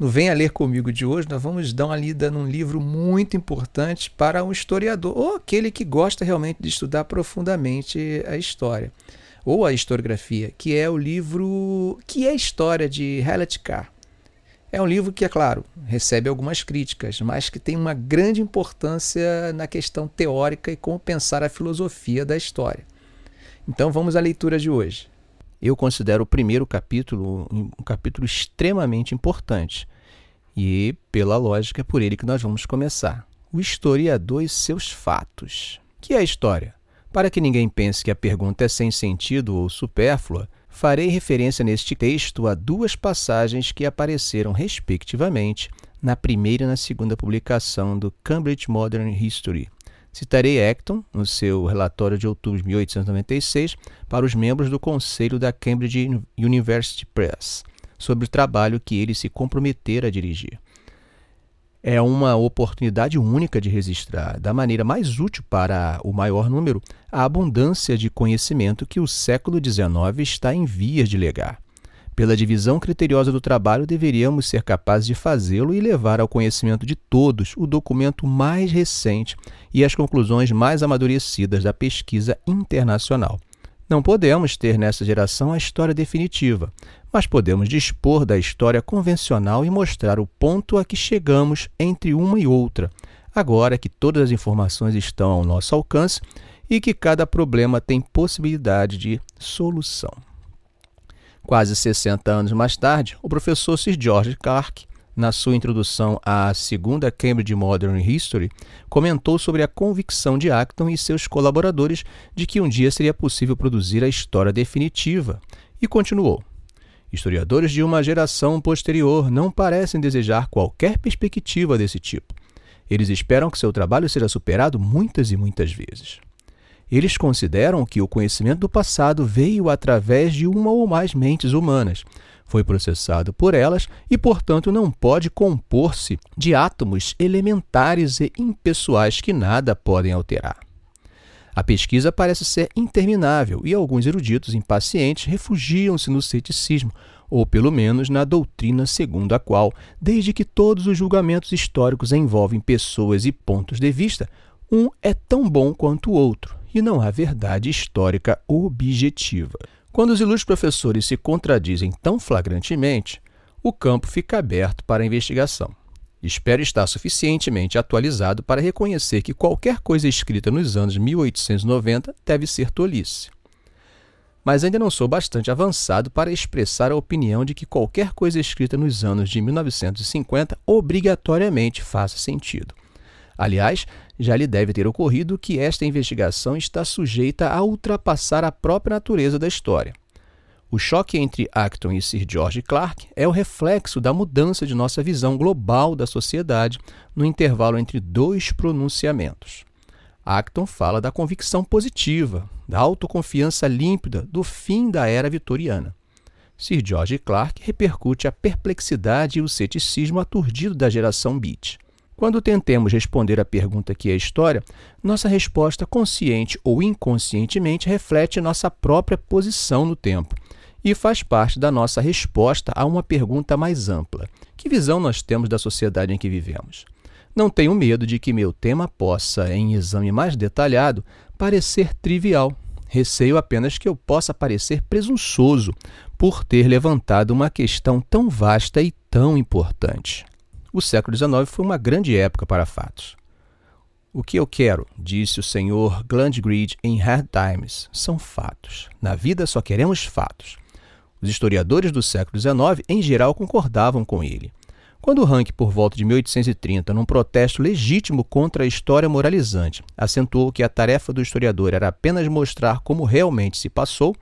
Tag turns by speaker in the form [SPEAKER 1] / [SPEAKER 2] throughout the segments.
[SPEAKER 1] No Venha Ler Comigo de hoje, nós vamos dar uma lida num livro muito importante para um historiador, ou aquele que gosta realmente de estudar profundamente a história, ou a historiografia, que é o livro Que é a História de Hewlett Carr. É um livro que, é claro, recebe algumas críticas, mas que tem uma grande importância na questão teórica e como pensar a filosofia da história. Então vamos à leitura de hoje. Eu considero o primeiro capítulo um capítulo extremamente importante. E, pela lógica, é por ele que nós vamos começar. O historiador e seus fatos. Que é a história? Para que ninguém pense que a pergunta é sem sentido ou supérflua, farei referência neste texto a duas passagens que apareceram, respectivamente, na primeira e na segunda publicação do Cambridge Modern History, Citarei Acton, no seu relatório de outubro de 1896, para os membros do conselho da Cambridge University Press, sobre o trabalho que ele se comprometera a dirigir. É uma oportunidade única de registrar, da maneira mais útil para o maior número, a abundância de conhecimento que o século XIX está em vias de legar. Pela divisão criteriosa do trabalho, deveríamos ser capazes de fazê-lo e levar ao conhecimento de todos o documento mais recente e as conclusões mais amadurecidas da pesquisa internacional. Não podemos ter nessa geração a história definitiva, mas podemos dispor da história convencional e mostrar o ponto a que chegamos entre uma e outra, agora que todas as informações estão ao nosso alcance e que cada problema tem possibilidade de solução. Quase 60 anos mais tarde, o professor Sir George Clark, na sua introdução à segunda Cambridge Modern History, comentou sobre a convicção de Acton e seus colaboradores de que um dia seria possível produzir a história definitiva, e continuou: Historiadores de uma geração posterior não parecem desejar qualquer perspectiva desse tipo. Eles esperam que seu trabalho seja superado muitas e muitas vezes. Eles consideram que o conhecimento do passado veio através de uma ou mais mentes humanas, foi processado por elas e, portanto, não pode compor-se de átomos elementares e impessoais que nada podem alterar. A pesquisa parece ser interminável e alguns eruditos impacientes refugiam-se no ceticismo, ou pelo menos na doutrina segundo a qual, desde que todos os julgamentos históricos envolvem pessoas e pontos de vista, um é tão bom quanto o outro, e não há verdade histórica objetiva. Quando os ilustres professores se contradizem tão flagrantemente, o campo fica aberto para a investigação. Espero estar suficientemente atualizado para reconhecer que qualquer coisa escrita nos anos 1890 deve ser tolice. Mas ainda não sou bastante avançado para expressar a opinião de que qualquer coisa escrita nos anos de 1950 obrigatoriamente faça sentido. Aliás, já lhe deve ter ocorrido que esta investigação está sujeita a ultrapassar a própria natureza da história. O choque entre Acton e Sir George Clark é o reflexo da mudança de nossa visão global da sociedade no intervalo entre dois pronunciamentos. Acton fala da convicção positiva, da autoconfiança límpida do fim da era vitoriana. Sir George Clark repercute a perplexidade e o ceticismo aturdido da geração Beat. Quando tentemos responder à pergunta que é história, nossa resposta, consciente ou inconscientemente, reflete nossa própria posição no tempo e faz parte da nossa resposta a uma pergunta mais ampla: que visão nós temos da sociedade em que vivemos? Não tenho medo de que meu tema possa, em exame mais detalhado, parecer trivial. Receio apenas que eu possa parecer presunçoso por ter levantado uma questão tão vasta e tão importante. O século XIX foi uma grande época para fatos. O que eu quero, disse o senhor Glandgrid em Hard Times, são fatos. Na vida só queremos fatos. Os historiadores do século XIX, em geral, concordavam com ele. Quando Rank, por volta de 1830, num protesto legítimo contra a história moralizante, acentuou que a tarefa do historiador era apenas mostrar como realmente se passou,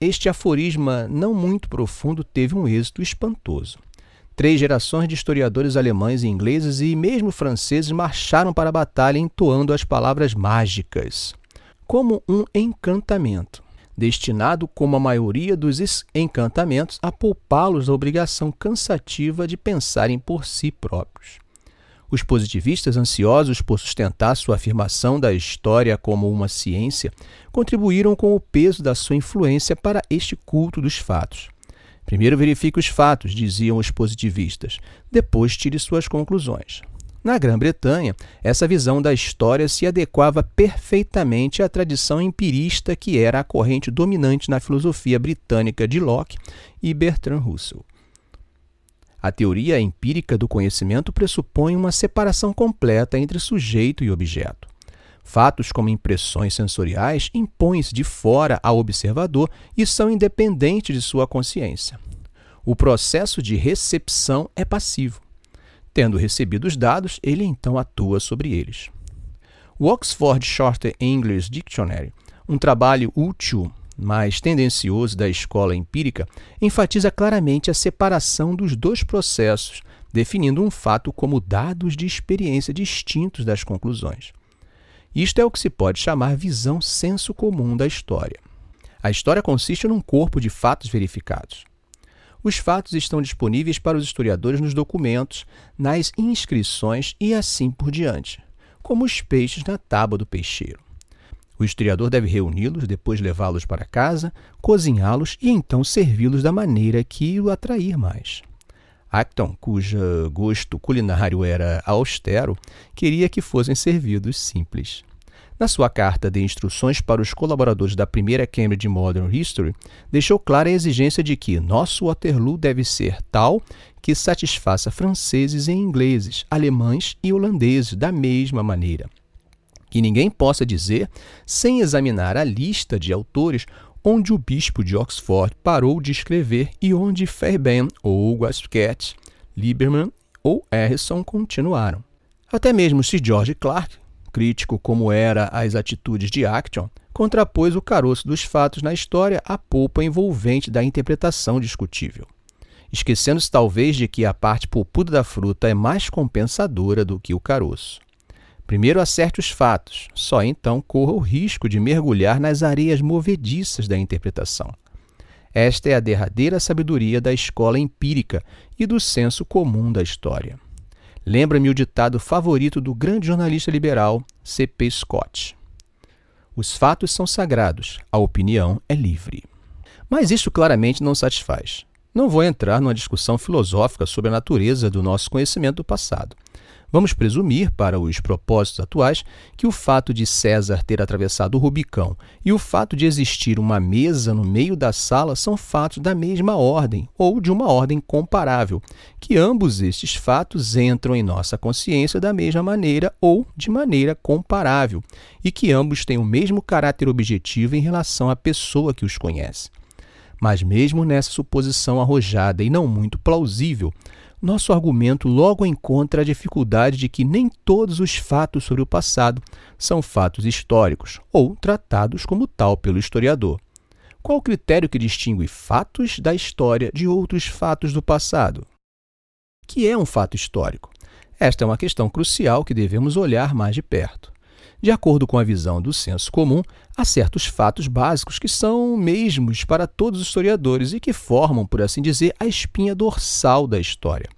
[SPEAKER 1] este aforisma não muito profundo teve um êxito espantoso. Três gerações de historiadores alemães e ingleses e mesmo franceses marcharam para a batalha entoando as palavras mágicas, como um encantamento, destinado, como a maioria dos encantamentos, a poupá-los da obrigação cansativa de pensarem por si próprios. Os positivistas, ansiosos por sustentar sua afirmação da história como uma ciência, contribuíram com o peso da sua influência para este culto dos fatos. Primeiro verifique os fatos, diziam os positivistas, depois tire suas conclusões. Na Grã-Bretanha, essa visão da história se adequava perfeitamente à tradição empirista que era a corrente dominante na filosofia britânica de Locke e Bertrand Russell. A teoria empírica do conhecimento pressupõe uma separação completa entre sujeito e objeto. Fatos como impressões sensoriais impõem-se de fora ao observador e são independentes de sua consciência. O processo de recepção é passivo. Tendo recebido os dados, ele então atua sobre eles. O Oxford Shorter English Dictionary, um trabalho útil mais tendencioso da escola empírica, enfatiza claramente a separação dos dois processos, definindo um fato como dados de experiência distintos das conclusões. Isto é o que se pode chamar visão senso comum da história. A história consiste num corpo de fatos verificados. Os fatos estão disponíveis para os historiadores nos documentos, nas inscrições e assim por diante, como os peixes na tábua do peixeiro. O historiador deve reuni-los, depois levá-los para casa, cozinhá-los e então servi-los da maneira que o atrair mais. Acton, cujo gosto culinário era austero, queria que fossem servidos simples. Na sua carta de instruções para os colaboradores da primeira Cambridge Modern History, deixou clara a exigência de que nosso Waterloo deve ser tal que satisfaça franceses e ingleses, alemães e holandeses da mesma maneira que ninguém possa dizer, sem examinar a lista de autores, onde o bispo de Oxford parou de escrever e onde Fairbairn ou Westcott, Lieberman ou Harrison continuaram. Até mesmo Sir George Clark, crítico como era as atitudes de Acton, contrapôs o caroço dos fatos na história à polpa envolvente da interpretação discutível, esquecendo-se talvez de que a parte polpuda da fruta é mais compensadora do que o caroço. Primeiro acerte os fatos, só então corra o risco de mergulhar nas areias movediças da interpretação. Esta é a derradeira sabedoria da escola empírica e do senso comum da história. Lembra-me o ditado favorito do grande jornalista liberal C.P. Scott: Os fatos são sagrados, a opinião é livre. Mas isso claramente não satisfaz. Não vou entrar numa discussão filosófica sobre a natureza do nosso conhecimento do passado. Vamos presumir, para os propósitos atuais, que o fato de César ter atravessado o Rubicão e o fato de existir uma mesa no meio da sala são fatos da mesma ordem ou de uma ordem comparável, que ambos estes fatos entram em nossa consciência da mesma maneira ou de maneira comparável, e que ambos têm o mesmo caráter objetivo em relação à pessoa que os conhece. Mas, mesmo nessa suposição arrojada e não muito plausível, nosso argumento logo encontra a dificuldade de que nem todos os fatos sobre o passado são fatos históricos ou tratados como tal pelo historiador. Qual o critério que distingue fatos da história de outros fatos do passado? Que é um fato histórico? Esta é uma questão crucial que devemos olhar mais de perto. De acordo com a visão do senso comum, há certos fatos básicos que são mesmos para todos os historiadores e que formam, por assim dizer, a espinha dorsal da história.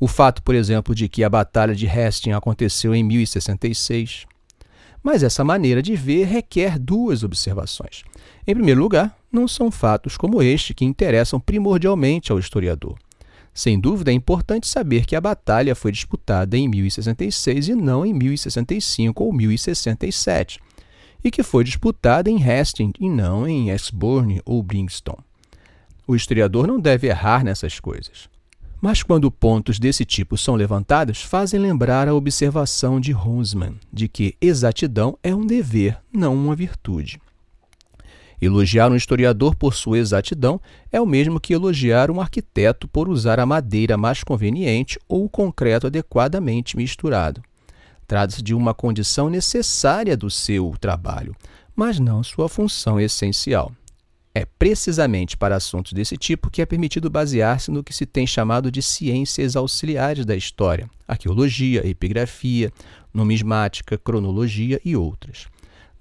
[SPEAKER 1] O fato, por exemplo, de que a Batalha de Hastings aconteceu em 1066. Mas essa maneira de ver requer duas observações. Em primeiro lugar, não são fatos como este que interessam primordialmente ao historiador. Sem dúvida, é importante saber que a batalha foi disputada em 1066 e não em 1065 ou 1067, e que foi disputada em Hastings e não em Exburne ou Bringston. O historiador não deve errar nessas coisas. Mas quando pontos desse tipo são levantados, fazem lembrar a observação de Huntsman de que exatidão é um dever, não uma virtude. Elogiar um historiador por sua exatidão é o mesmo que elogiar um arquiteto por usar a madeira mais conveniente ou o concreto adequadamente misturado. Trata-se de uma condição necessária do seu trabalho, mas não sua função essencial. É precisamente para assuntos desse tipo que é permitido basear-se no que se tem chamado de ciências auxiliares da história, arqueologia, epigrafia, numismática, cronologia e outras.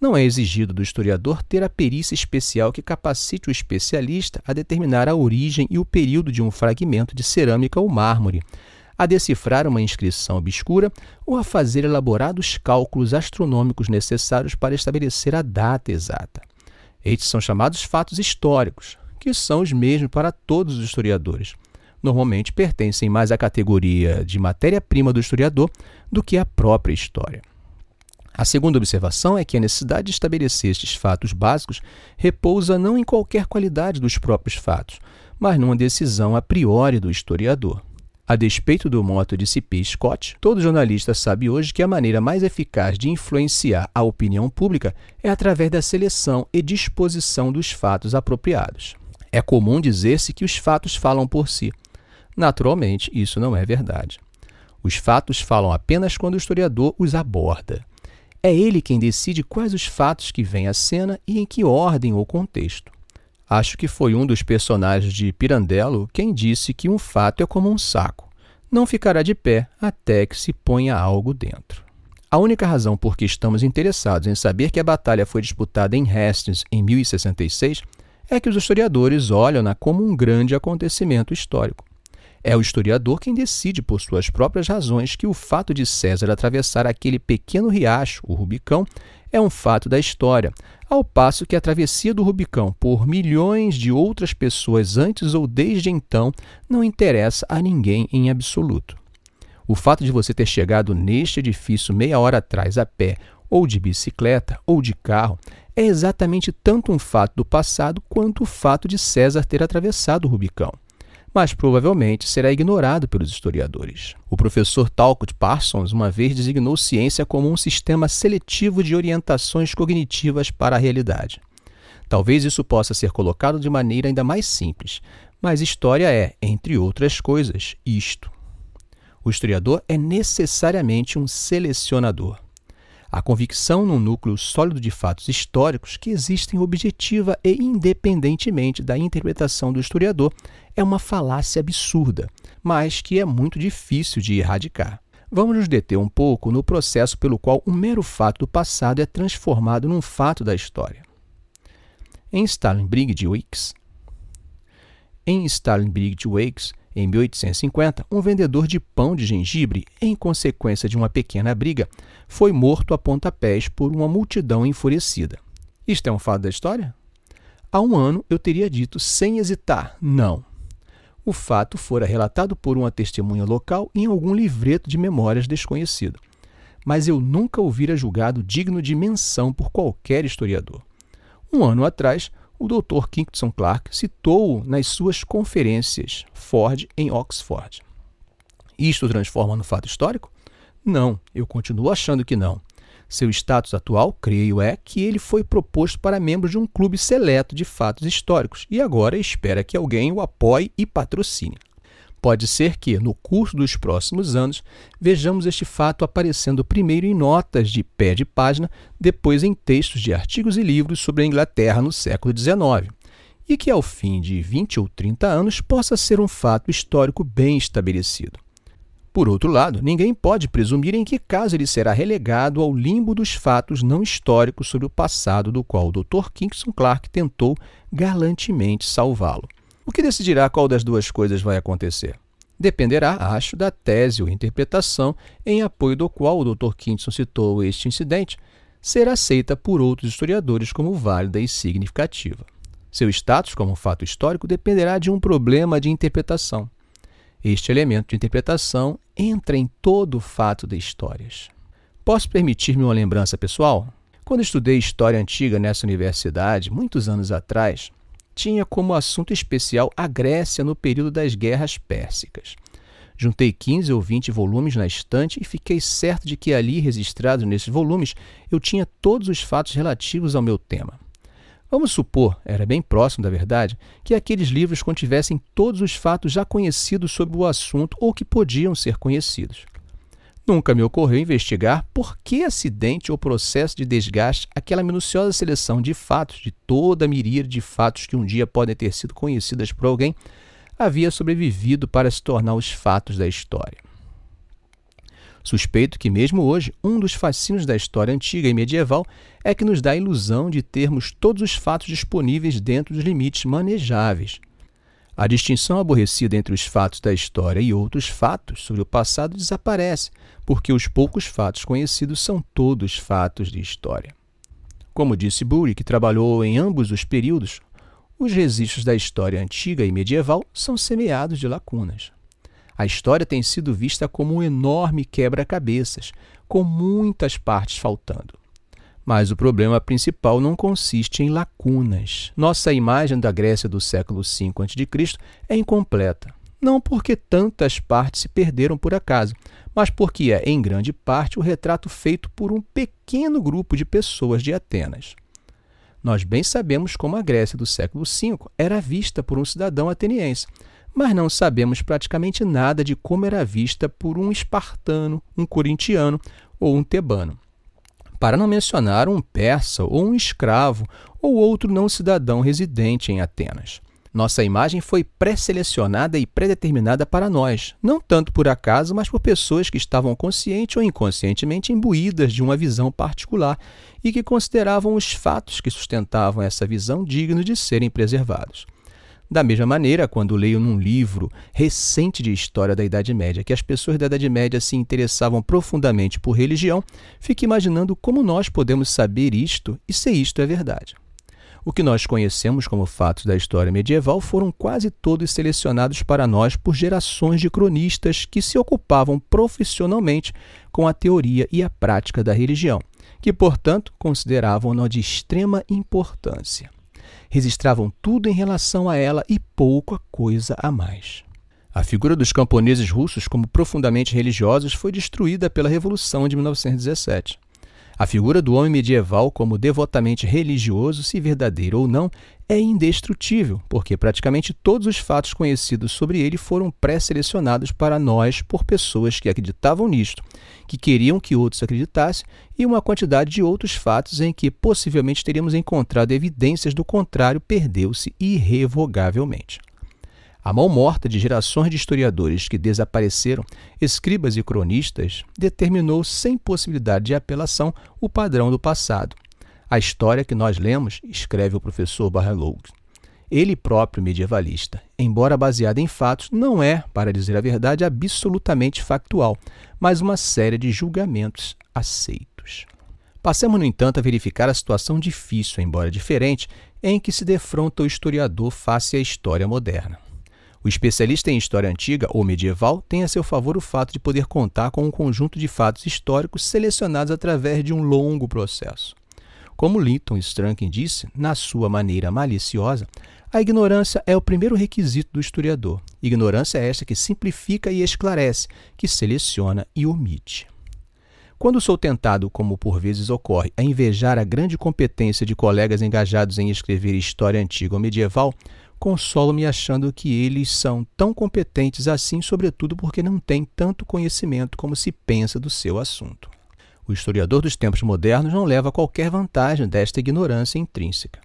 [SPEAKER 1] Não é exigido do historiador ter a perícia especial que capacite o especialista a determinar a origem e o período de um fragmento de cerâmica ou mármore, a decifrar uma inscrição obscura ou a fazer elaborados cálculos astronômicos necessários para estabelecer a data exata. Estes são chamados fatos históricos,
[SPEAKER 2] que são os mesmos para todos os historiadores. Normalmente pertencem mais à categoria de matéria-prima do historiador do que à própria história. A segunda observação é que a necessidade de estabelecer estes fatos básicos repousa não em qualquer qualidade dos próprios fatos, mas numa decisão a priori do historiador. A despeito do moto de C.P. Scott, todo jornalista sabe hoje que a maneira mais eficaz de influenciar a opinião pública é através da seleção e disposição dos fatos apropriados. É comum dizer-se que os fatos falam por si. Naturalmente, isso não é verdade. Os fatos falam apenas quando o historiador os aborda. É ele quem decide quais os fatos que vêm à cena e em que ordem ou contexto. Acho que foi um dos personagens de Pirandello quem disse que um fato é como um saco. Não ficará de pé até que se ponha algo dentro. A única razão por que estamos interessados em saber que a batalha foi disputada em Hastings em 1066 é que os historiadores olham-na como um grande acontecimento histórico. É o historiador quem decide, por suas próprias razões, que o fato de César atravessar aquele pequeno riacho, o Rubicão, é um fato da história, ao passo que a travessia do Rubicão por milhões de outras pessoas antes ou desde então não interessa a ninguém em absoluto. O fato de você ter chegado neste edifício meia hora atrás a pé, ou de bicicleta, ou de carro, é exatamente tanto um fato do passado quanto o fato de César ter atravessado o Rubicão mas provavelmente será ignorado pelos historiadores. O professor Talcott Parsons uma vez designou ciência como um sistema seletivo de orientações cognitivas para a realidade. Talvez isso possa ser colocado de maneira ainda mais simples, mas história é, entre outras coisas, isto. O historiador é necessariamente um selecionador. A convicção num núcleo sólido de fatos históricos que existem objetiva e independentemente da interpretação do historiador é uma falácia absurda, mas que é muito difícil de erradicar. Vamos nos deter um pouco no processo pelo qual um mero fato do passado é transformado num fato da história. Em Stalinbrigg de Wix, em Wix, em 1850, um vendedor de pão de gengibre, em consequência de uma pequena briga, foi morto a pontapés por uma multidão enfurecida. Isto é um fato da história? Há um ano eu teria dito sem hesitar: não. O fato fora relatado por uma testemunha local em algum livreto de memórias desconhecido. Mas eu nunca o vira julgado digno de menção por qualquer historiador. Um ano atrás, o Dr. Kingston Clark citou-o nas suas conferências Ford em Oxford. Isto transforma no fato histórico? Não, eu continuo achando que não. Seu status atual, creio, é que ele foi proposto para membro de um clube seleto de fatos históricos e agora espera que alguém o apoie e patrocine. Pode ser que, no curso dos próximos anos, vejamos este fato aparecendo primeiro em notas de pé de página, depois em textos de artigos e livros sobre a Inglaterra no século XIX, e que ao fim de 20 ou 30 anos possa ser um fato histórico bem estabelecido. Por outro lado, ninguém pode presumir em que caso ele será relegado ao limbo dos fatos não históricos sobre o passado do qual o Dr. Kingston Clark tentou galantemente salvá-lo. O que decidirá qual das duas coisas vai acontecer? Dependerá, acho, da tese ou interpretação em apoio do qual o Dr. Kingston citou este incidente ser aceita por outros historiadores como válida e significativa. Seu status como fato histórico dependerá de um problema de interpretação. Este elemento de interpretação entra em todo o fato de histórias. Posso permitir-me uma lembrança pessoal? Quando estudei história antiga nessa universidade, muitos anos atrás, tinha como assunto especial a Grécia no período das guerras pérsicas. Juntei 15 ou 20 volumes na estante e fiquei certo de que ali, registrados nesses volumes, eu tinha todos os fatos relativos ao meu tema. Vamos supor, era bem próximo da verdade, que aqueles livros contivessem todos os fatos já conhecidos sobre o assunto ou que podiam ser conhecidos. Nunca me ocorreu investigar por que acidente ou processo de desgaste aquela minuciosa seleção de fatos, de toda a miríade de fatos que um dia podem ter sido conhecidas por alguém, havia sobrevivido para se tornar os fatos da história. Suspeito que, mesmo hoje, um dos fascínios da história antiga e medieval é que nos dá a ilusão de termos todos os fatos disponíveis dentro dos limites manejáveis, a distinção aborrecida entre os fatos da história e outros fatos sobre o passado desaparece, porque os poucos fatos conhecidos são todos fatos de história. Como disse Bury, que trabalhou em ambos os períodos, os registros da história antiga e medieval são semeados de lacunas. A história tem sido vista como um enorme quebra-cabeças, com muitas partes faltando. Mas o problema principal não consiste em lacunas. Nossa imagem da Grécia do século V a.C. é incompleta, não porque tantas partes se perderam por acaso, mas porque é, em grande parte, o retrato feito por um pequeno grupo de pessoas de Atenas. Nós bem sabemos como a Grécia do século V era vista por um cidadão ateniense, mas não sabemos praticamente nada de como era vista por um espartano, um corintiano ou um tebano para não mencionar um persa ou um escravo ou outro não cidadão residente em Atenas. Nossa imagem foi pré-selecionada e predeterminada para nós, não tanto por acaso, mas por pessoas que estavam consciente ou inconscientemente imbuídas de uma visão particular e que consideravam os fatos que sustentavam essa visão dignos de serem preservados. Da mesma maneira, quando leio num livro recente de história da Idade Média que as pessoas da Idade Média se interessavam profundamente por religião, fico imaginando como nós podemos saber isto e se isto é verdade. O que nós conhecemos como fatos da história medieval foram quase todos selecionados para nós por gerações de cronistas que se ocupavam profissionalmente com a teoria e a prática da religião, que, portanto, consideravam-na de extrema importância registravam tudo em relação a ela e pouca coisa a mais. A figura dos camponeses russos como profundamente religiosos foi destruída pela Revolução de 1917. A figura do homem medieval como devotamente religioso, se verdadeiro ou não, é indestrutível, porque praticamente todos os fatos conhecidos sobre ele foram pré-selecionados para nós por pessoas que acreditavam nisto, que queriam que outros acreditassem, e uma quantidade de outros fatos em que possivelmente teríamos encontrado evidências do contrário perdeu-se irrevogavelmente. A mão morta de gerações de historiadores que desapareceram, escribas e cronistas, determinou sem possibilidade de apelação o padrão do passado. A história que nós lemos, escreve o professor Barreloug, ele próprio medievalista, embora baseada em fatos, não é, para dizer a verdade, absolutamente factual, mas uma série de julgamentos aceitos. Passemos, no entanto, a verificar a situação difícil, embora diferente, em que se defronta o historiador face à história moderna. O especialista em história antiga ou medieval tem a seu favor o fato de poder contar com um conjunto de fatos históricos selecionados através de um longo processo. Como Linton Strunken disse, na sua maneira maliciosa, a ignorância é o primeiro requisito do historiador. Ignorância é esta que simplifica e esclarece, que seleciona e omite. Quando sou tentado, como por vezes ocorre, a invejar a grande competência de colegas engajados em escrever história antiga ou medieval, consolo-me achando que eles são tão competentes assim, sobretudo porque não têm tanto conhecimento como se pensa do seu assunto. O historiador dos tempos modernos não leva qualquer vantagem desta ignorância intrínseca.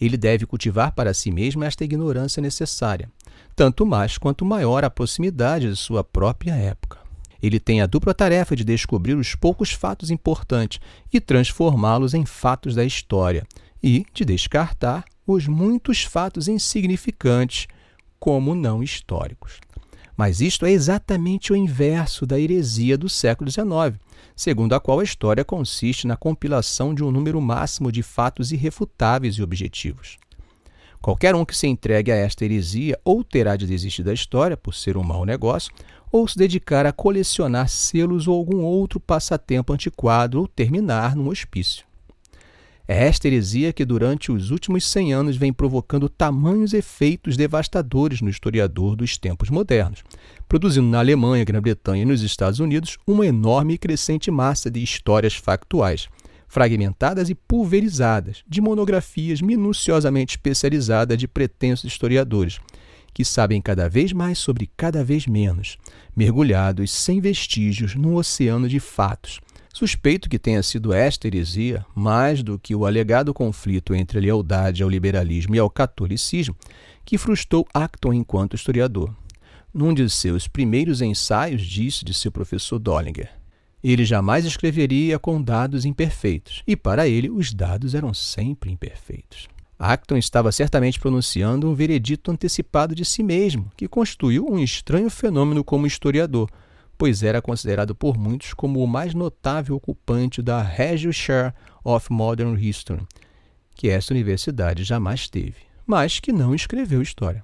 [SPEAKER 2] Ele deve cultivar para si mesmo esta ignorância necessária, tanto mais quanto maior a proximidade de sua própria época. Ele tem a dupla tarefa de descobrir os poucos fatos importantes e transformá-los em fatos da história, e de descartar os muitos fatos insignificantes como não históricos. Mas isto é exatamente o inverso da heresia do século XIX, segundo a qual a história consiste na compilação de um número máximo de fatos irrefutáveis e objetivos. Qualquer um que se entregue a esta heresia ou terá de desistir da história por ser um mau negócio, ou se dedicar a colecionar selos ou algum outro passatempo antiquado ou terminar num hospício. É esta heresia que, durante os últimos 100 anos, vem provocando tamanhos efeitos devastadores no historiador dos tempos modernos, produzindo na Alemanha, Grã-Bretanha e nos Estados Unidos uma enorme e crescente massa de histórias factuais, fragmentadas e pulverizadas, de monografias minuciosamente especializadas de pretensos historiadores, que sabem cada vez mais sobre cada vez menos, mergulhados sem vestígios num oceano de fatos Suspeito que tenha sido esta heresia, mais do que o alegado conflito entre a lealdade ao liberalismo e ao catolicismo, que frustrou Acton enquanto historiador. Num de seus primeiros ensaios, disse de seu professor Dollinger: ele jamais escreveria com dados imperfeitos, e para ele os dados eram sempre imperfeitos. Acton estava certamente pronunciando um veredito antecipado de si mesmo, que constituiu um estranho fenômeno como historiador, pois era considerado por muitos como o mais notável ocupante da Regius of Modern History, que esta universidade jamais teve. mas que não escreveu história.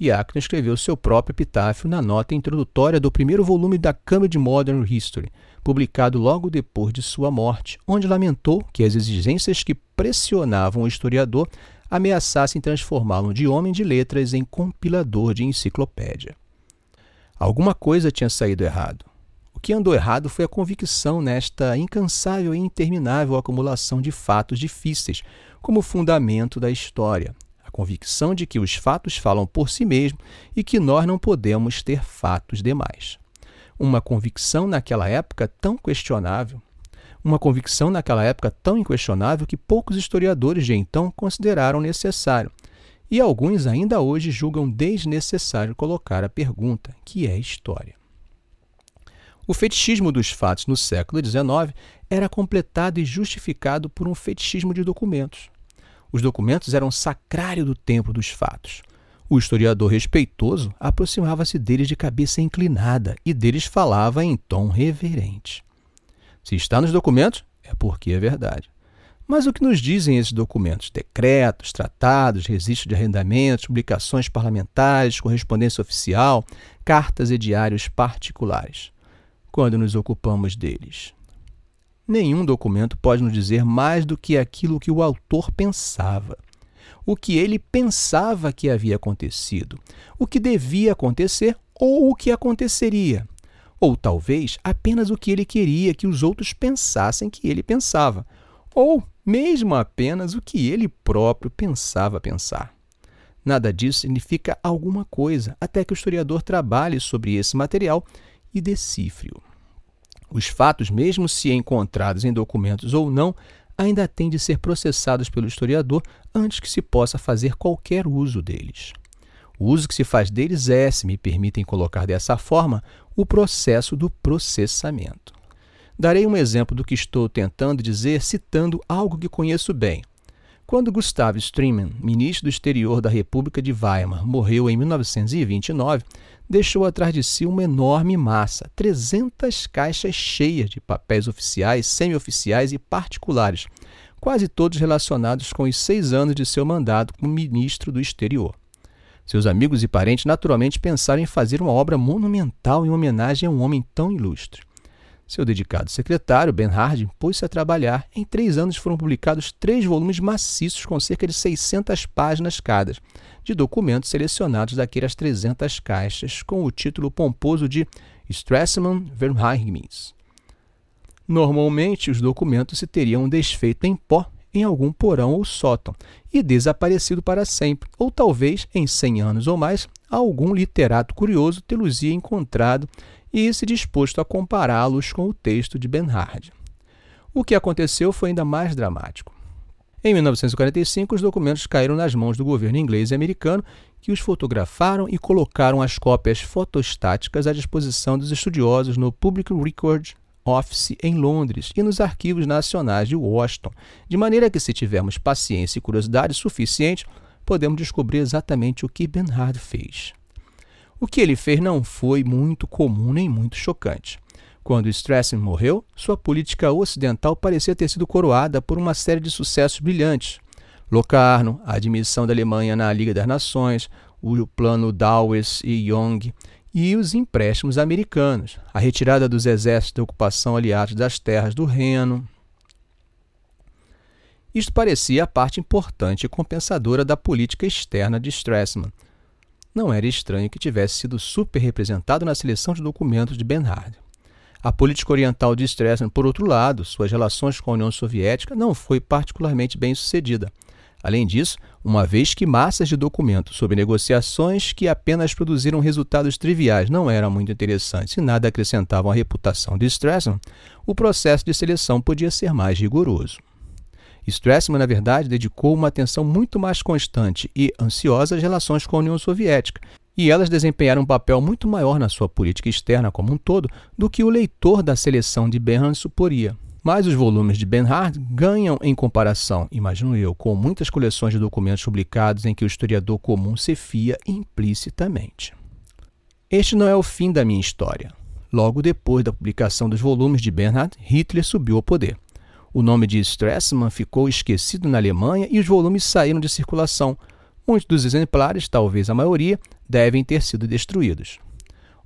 [SPEAKER 2] Yakin escreveu seu próprio epitáfio na nota introdutória do primeiro volume da Cambridge Modern History, publicado logo depois de sua morte, onde lamentou que as exigências que pressionavam o historiador ameaçassem transformá-lo de homem de letras em compilador de enciclopédia. Alguma coisa tinha saído errado. O que andou errado foi a convicção nesta incansável e interminável acumulação de fatos difíceis como fundamento da história, a convicção de que os fatos falam por si mesmos e que nós não podemos ter fatos demais. Uma convicção naquela época tão questionável, uma convicção naquela época tão inquestionável que poucos historiadores de então consideraram necessário, e alguns ainda hoje julgam desnecessário colocar a pergunta: que é história? O fetichismo dos fatos no século XIX era completado e justificado por um fetichismo de documentos. Os documentos eram sacrário do tempo dos fatos. O historiador respeitoso aproximava-se deles de cabeça inclinada e deles falava em tom reverente. Se está nos documentos, é porque é verdade. Mas o que nos dizem esses documentos? Decretos, tratados, registros de arrendamentos, publicações parlamentares, correspondência oficial, cartas e diários particulares. Quando nos ocupamos deles, nenhum documento pode nos dizer mais do que aquilo que o autor pensava, o que ele pensava que havia acontecido, o que devia acontecer ou o que aconteceria, ou talvez apenas o que ele queria que os outros pensassem que ele pensava, ou mesmo apenas o que ele próprio pensava pensar. Nada disso significa alguma coisa até que o historiador trabalhe sobre esse material e decifre-o. Os fatos, mesmo se encontrados em documentos ou não, ainda têm de ser processados pelo historiador antes que se possa fazer qualquer uso deles. O uso que se faz deles é, se me permitem colocar dessa forma, o processo do processamento. Darei um exemplo do que estou tentando dizer citando algo que conheço bem. Quando Gustav Streemann, ministro do Exterior da República de Weimar, morreu em 1929, deixou atrás de si uma enorme massa, 300 caixas cheias de papéis oficiais, semi-oficiais e particulares, quase todos relacionados com os seis anos de seu mandato como ministro do exterior. Seus amigos e parentes naturalmente pensaram em fazer uma obra monumental em homenagem a um homem tão ilustre. Seu dedicado secretário, Ben Harding, pôs-se a trabalhar. Em três anos foram publicados três volumes maciços com cerca de 600 páginas cada, de documentos selecionados daquelas 300 caixas, com o título pomposo de Strassmann Verheimnis. Normalmente, os documentos se teriam desfeito em pó em algum porão ou sótão e desaparecido para sempre, ou talvez, em 100 anos ou mais, algum literato curioso tê-los-ia encontrado e se disposto a compará-los com o texto de Bernhard. O que aconteceu foi ainda mais dramático. Em 1945, os documentos caíram nas mãos do governo inglês e americano, que os fotografaram e colocaram as cópias fotostáticas à disposição dos estudiosos no Public Record Office em Londres e nos arquivos nacionais de Washington, de maneira que, se tivermos paciência e curiosidade suficiente, podemos descobrir exatamente o que Bernhard fez. O que ele fez não foi muito comum nem muito chocante. Quando Strassman morreu, sua política ocidental parecia ter sido coroada por uma série de sucessos brilhantes. Locarno, a admissão da Alemanha na Liga das Nações, o plano Dawes e Young e os empréstimos americanos, a retirada dos exércitos de ocupação aliados das terras do Reno. Isto parecia a parte importante e compensadora da política externa de Strassman não era estranho que tivesse sido superrepresentado na seleção de documentos de Bernhard. A política oriental de Stresemann, por outro lado, suas relações com a União Soviética não foi particularmente bem sucedida. Além disso, uma vez que massas de documentos sobre negociações que apenas produziram resultados triviais não eram muito interessantes e nada acrescentavam à reputação de Stresemann, o processo de seleção podia ser mais rigoroso. Strassman, na verdade, dedicou uma atenção muito mais constante e ansiosa às relações com a União Soviética, e elas desempenharam um papel muito maior na sua política externa como um todo do que o leitor da seleção de Bernhard suporia. Mas os volumes de Bernhard ganham em comparação, imagino eu, com muitas coleções de documentos publicados em que o historiador comum se fia implicitamente. Este não é o fim da minha história. Logo depois da publicação dos volumes de Bernhard, Hitler subiu ao poder. O nome de Stresemann ficou esquecido na Alemanha e os volumes saíram de circulação. Muitos dos exemplares, talvez a maioria, devem ter sido destruídos.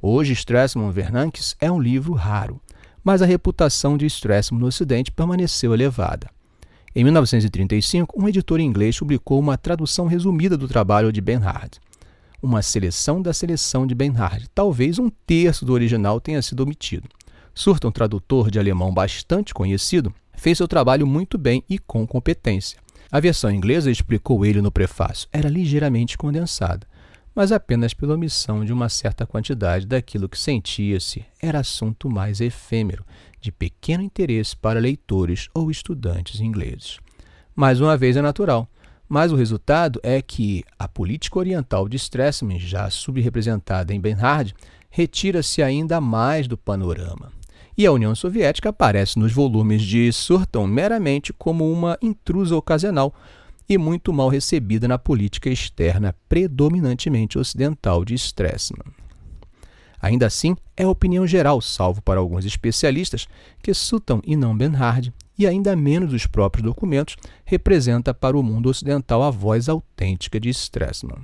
[SPEAKER 2] Hoje, Stresemann Vernanques é um livro raro, mas a reputação de Stresemann no Ocidente permaneceu elevada. Em 1935, um editor inglês publicou uma tradução resumida do trabalho de Bernhard. Uma seleção da seleção de Bernhard. Talvez um terço do original tenha sido omitido. Surta, um tradutor de alemão bastante conhecido, fez seu trabalho muito bem e com competência. A versão inglesa, explicou ele no prefácio, era ligeiramente condensada, mas apenas pela omissão de uma certa quantidade daquilo que sentia-se era assunto mais efêmero, de pequeno interesse para leitores ou estudantes ingleses. Mais uma vez é natural, mas o resultado é que a política oriental de Stresemann, já subrepresentada em Bernhard, retira-se ainda mais do panorama. E a União Soviética aparece nos volumes de Surton meramente como uma intrusa ocasional e muito mal recebida na política externa predominantemente ocidental de Stresemann. Ainda assim, é opinião geral, salvo para alguns especialistas, que Sutton e não Bernhard, e ainda menos os próprios documentos, representa para o mundo ocidental a voz autêntica de Stresemann.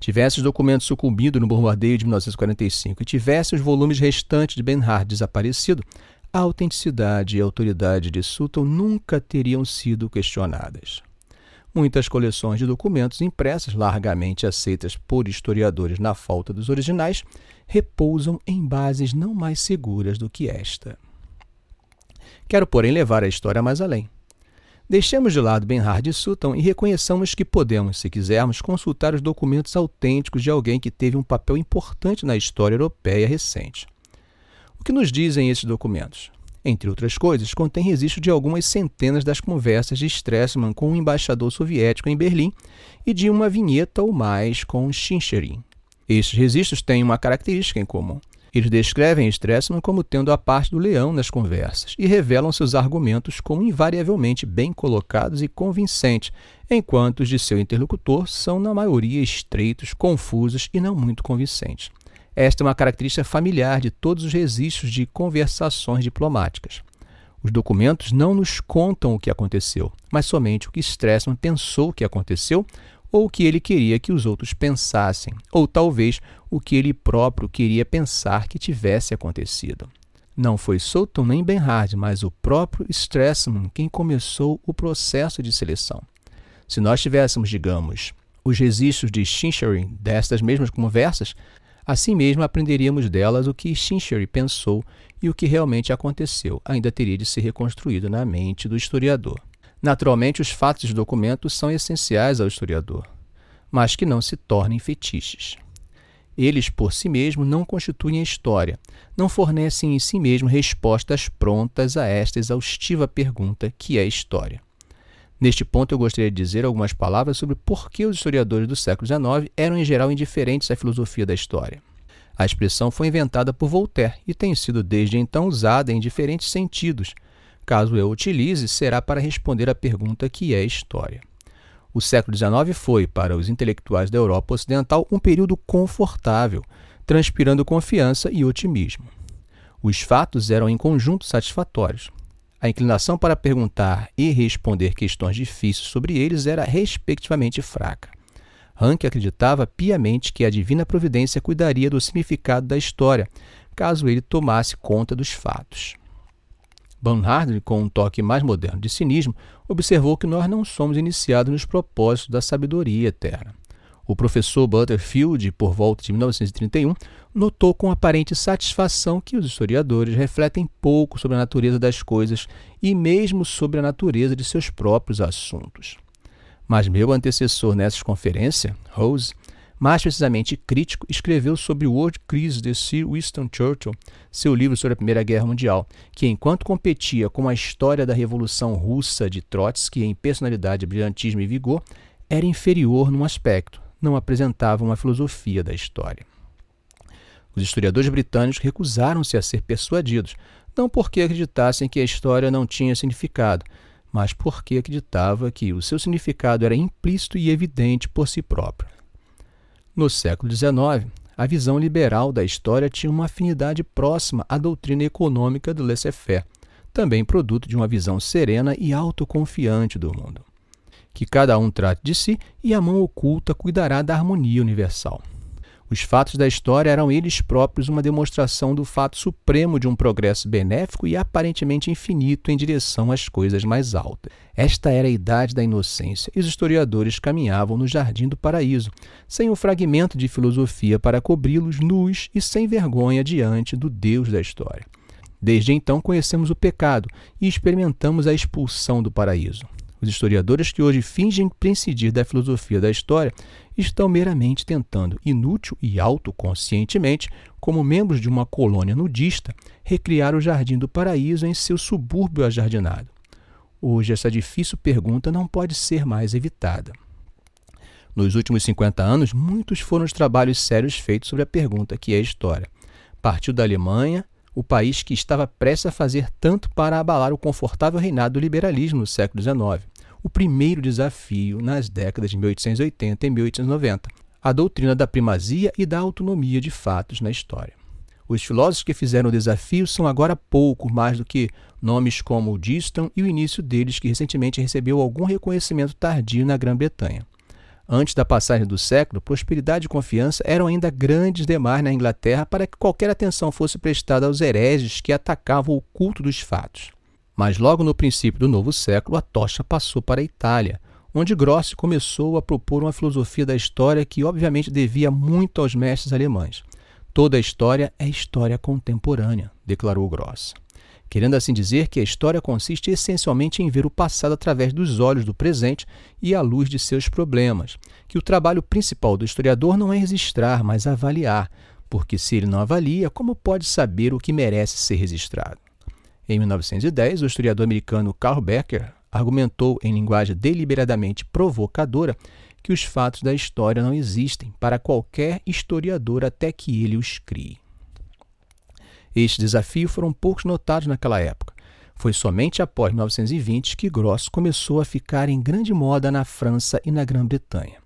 [SPEAKER 2] Tivesse os documentos sucumbido no bombardeio de 1945 e tivesse os volumes restantes de Bernhard desaparecido, a autenticidade e a autoridade de Sutton nunca teriam sido questionadas. Muitas coleções de documentos impressas, largamente aceitas por historiadores na falta dos originais, repousam em bases não mais seguras do que esta. Quero, porém, levar a história mais além. Deixemos de lado Benhard e Sutton e reconheçamos que podemos, se quisermos, consultar os documentos autênticos de alguém que teve um papel importante na história europeia recente. O que nos dizem esses documentos? Entre outras coisas, contém registro de algumas centenas das conversas de Stresemann com o embaixador soviético em Berlim e de uma vinheta ou mais com Schincherin. Estes registros têm uma característica em comum. Eles descrevem Stresemann como tendo a parte do leão nas conversas e revelam seus argumentos como invariavelmente bem colocados e convincentes, enquanto os de seu interlocutor são, na maioria, estreitos, confusos e não muito convincentes. Esta é uma característica familiar de todos os registros de conversações diplomáticas. Os documentos não nos contam o que aconteceu, mas somente o que Stresemann pensou que aconteceu ou o que ele queria que os outros pensassem, ou talvez o que ele próprio queria pensar que tivesse acontecido. Não foi Sutton nem Benhard, mas o próprio Stresemann quem começou o processo de seleção. Se nós tivéssemos, digamos, os registros de Schincherin destas mesmas conversas, Assim mesmo, aprenderíamos delas o que Shinchery pensou e o que realmente aconteceu, ainda teria de ser reconstruído na mente do historiador. Naturalmente, os fatos dos documentos são essenciais ao historiador, mas que não se tornem fetiches. Eles, por si mesmos, não constituem a história, não fornecem em si mesmos respostas prontas a esta exaustiva pergunta que é história. Neste ponto, eu gostaria de dizer algumas palavras sobre por que os historiadores do século XIX eram em geral indiferentes à filosofia da história. A expressão foi inventada por Voltaire e tem sido desde então usada em diferentes sentidos. Caso eu utilize, será para responder à pergunta que é história. O século XIX foi, para os intelectuais da Europa Ocidental, um período confortável, transpirando confiança e otimismo. Os fatos eram em conjunto satisfatórios. A inclinação para perguntar e responder questões difíceis sobre eles era respectivamente fraca. Ranke acreditava piamente que a divina providência cuidaria do significado da história, caso ele tomasse conta dos fatos. Bernhard, com um toque mais moderno de cinismo, observou que nós não somos iniciados nos propósitos da sabedoria eterna. O professor Butterfield, por volta de 1931, notou com aparente satisfação que os historiadores refletem pouco sobre a natureza das coisas e mesmo sobre a natureza de seus próprios assuntos. Mas meu antecessor nessa conferência, Rose, mais precisamente crítico, escreveu sobre o World Crisis de Sir Winston Churchill, seu livro sobre a Primeira Guerra Mundial, que, enquanto competia com a história da Revolução Russa de Trotsky em personalidade, brilhantismo e vigor, era inferior num aspecto, não apresentavam uma filosofia da história. Os historiadores britânicos recusaram-se a ser persuadidos, não porque acreditassem que a história não tinha significado, mas porque acreditava que o seu significado era implícito e evidente por si próprio. No século XIX, a visão liberal da história tinha uma afinidade próxima à doutrina econômica do laissez-faire, também produto de uma visão serena e autoconfiante do mundo. Que cada um trate de si e a mão oculta cuidará da harmonia universal. Os fatos da história eram eles próprios uma demonstração do fato supremo de um progresso benéfico e aparentemente infinito em direção às coisas mais altas. Esta era a idade da inocência, e os historiadores caminhavam no jardim do paraíso, sem um fragmento de filosofia para cobri-los nus e sem vergonha diante do Deus da história. Desde então conhecemos o pecado e experimentamos a expulsão do paraíso. Os historiadores que hoje fingem prescindir da filosofia da história estão meramente tentando, inútil e autoconscientemente, como membros de uma colônia nudista, recriar o Jardim do Paraíso em seu subúrbio ajardinado. Hoje, essa difícil pergunta não pode ser mais evitada. Nos últimos 50 anos, muitos foram os trabalhos sérios feitos sobre a pergunta que é a história. Partiu da Alemanha, o país que estava prestes a fazer tanto para abalar o confortável reinado do liberalismo no século XIX. O primeiro desafio nas décadas de 1880 e 1890, a doutrina da primazia e da autonomia de fatos na história. Os filósofos que fizeram o desafio são agora pouco mais do que nomes como Diston e o início deles, que recentemente recebeu algum reconhecimento tardio na Grã-Bretanha. Antes da passagem do século, prosperidade e confiança eram ainda grandes demais na Inglaterra para que qualquer atenção fosse prestada aos hereges que atacavam o culto dos fatos. Mas logo no princípio do novo século, a tocha passou para a Itália, onde Grossi começou a propor uma filosofia da história que obviamente devia muito aos mestres alemães. Toda a história é história contemporânea, declarou Grossi querendo assim dizer que a história consiste essencialmente em ver o passado através dos olhos do presente e à luz de seus problemas, que o trabalho principal do historiador não é registrar, mas avaliar, porque se ele não avalia, como pode saber o que merece ser registrado? Em 1910, o historiador americano Carl Becker argumentou em linguagem deliberadamente provocadora que os fatos da história não existem para qualquer historiador até que ele os crie. Este desafio foram poucos notados naquela época. Foi somente após 1920 que Gross começou a ficar em grande moda na França e na Grã-Bretanha.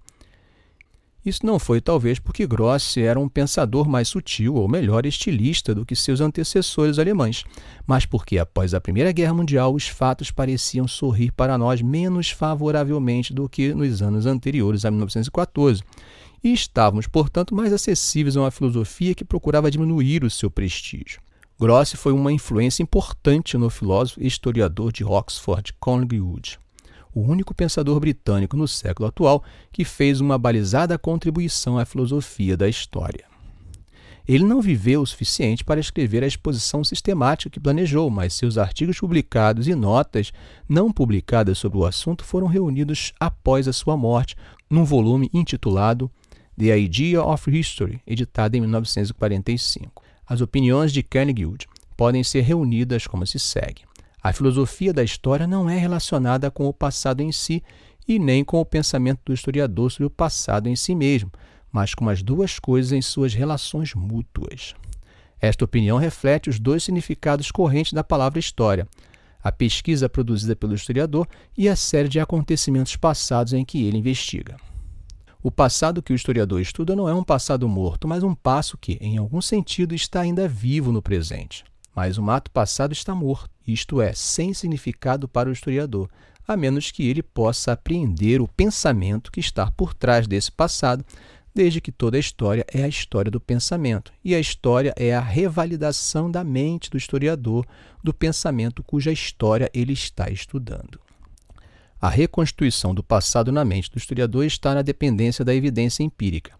[SPEAKER 2] Isso não foi talvez porque Gross era um pensador mais sutil ou melhor estilista do que seus antecessores alemães, mas porque após a Primeira Guerra Mundial os fatos pareciam sorrir para nós menos favoravelmente do que nos anos anteriores a 1914 e estávamos, portanto, mais acessíveis a uma filosofia que procurava diminuir o seu prestígio. Grosse foi uma influência importante no filósofo e historiador de Oxford, Collingwood, o único pensador britânico no século atual que fez uma balizada contribuição à filosofia da história. Ele não viveu o suficiente para escrever a exposição sistemática que planejou, mas seus artigos publicados e notas não publicadas sobre o assunto foram reunidos após a sua morte num volume intitulado The Idea of History, editado em 1945. As opiniões de Carnegie podem ser reunidas como se segue. A filosofia da história não é relacionada com o passado em si e nem com o pensamento do historiador sobre o passado em si mesmo, mas com as duas coisas em suas relações mútuas. Esta opinião reflete os dois significados correntes da palavra história: a pesquisa produzida pelo historiador e a série de acontecimentos passados em que ele investiga. O passado que o historiador estuda não é um passado morto, mas um passo que, em algum sentido, está ainda vivo no presente. Mas o ato passado está morto, isto é, sem significado para o historiador, a menos que ele possa apreender o pensamento que está por trás desse passado, desde que toda a história é a história do pensamento, e a história é a revalidação da mente do historiador do pensamento cuja história ele está estudando. A reconstituição do passado na mente do historiador está na dependência da evidência empírica.